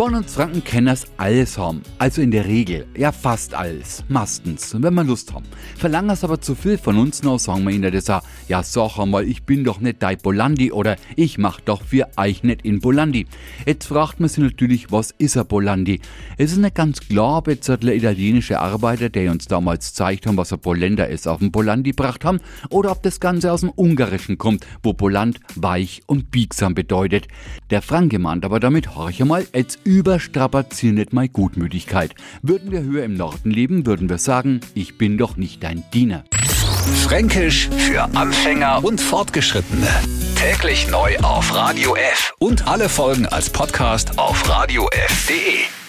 Von uns Franken kennen das alles haben. Also in der Regel. Ja, fast alles. Meistens. Wenn wir Lust haben. Verlangen es aber zu viel von uns noch, sagen wir ihnen das auch. Ja, sag mal, ich bin doch nicht dein Bolandi oder ich mach doch für euch nicht in Bolandi. Jetzt fragt man sich natürlich, was ist ein Bolandi? Es ist nicht ganz klar, ob jetzt der italienische Arbeiter, der uns damals gezeigt haben, was ein Polender ist, auf den Bolandi gebracht haben, oder ob das Ganze aus dem Ungarischen kommt, wo Poland weich und biegsam bedeutet. Der Franke meint aber damit, horch mal, jetzt überstrapazier nicht meine Gutmütigkeit. Würden wir höher im Norden leben, würden wir sagen, ich bin doch nicht dein Diener. Fränkisch für Anfänger und Fortgeschrittene. Täglich neu auf Radio F und alle Folgen als Podcast auf radiof.de.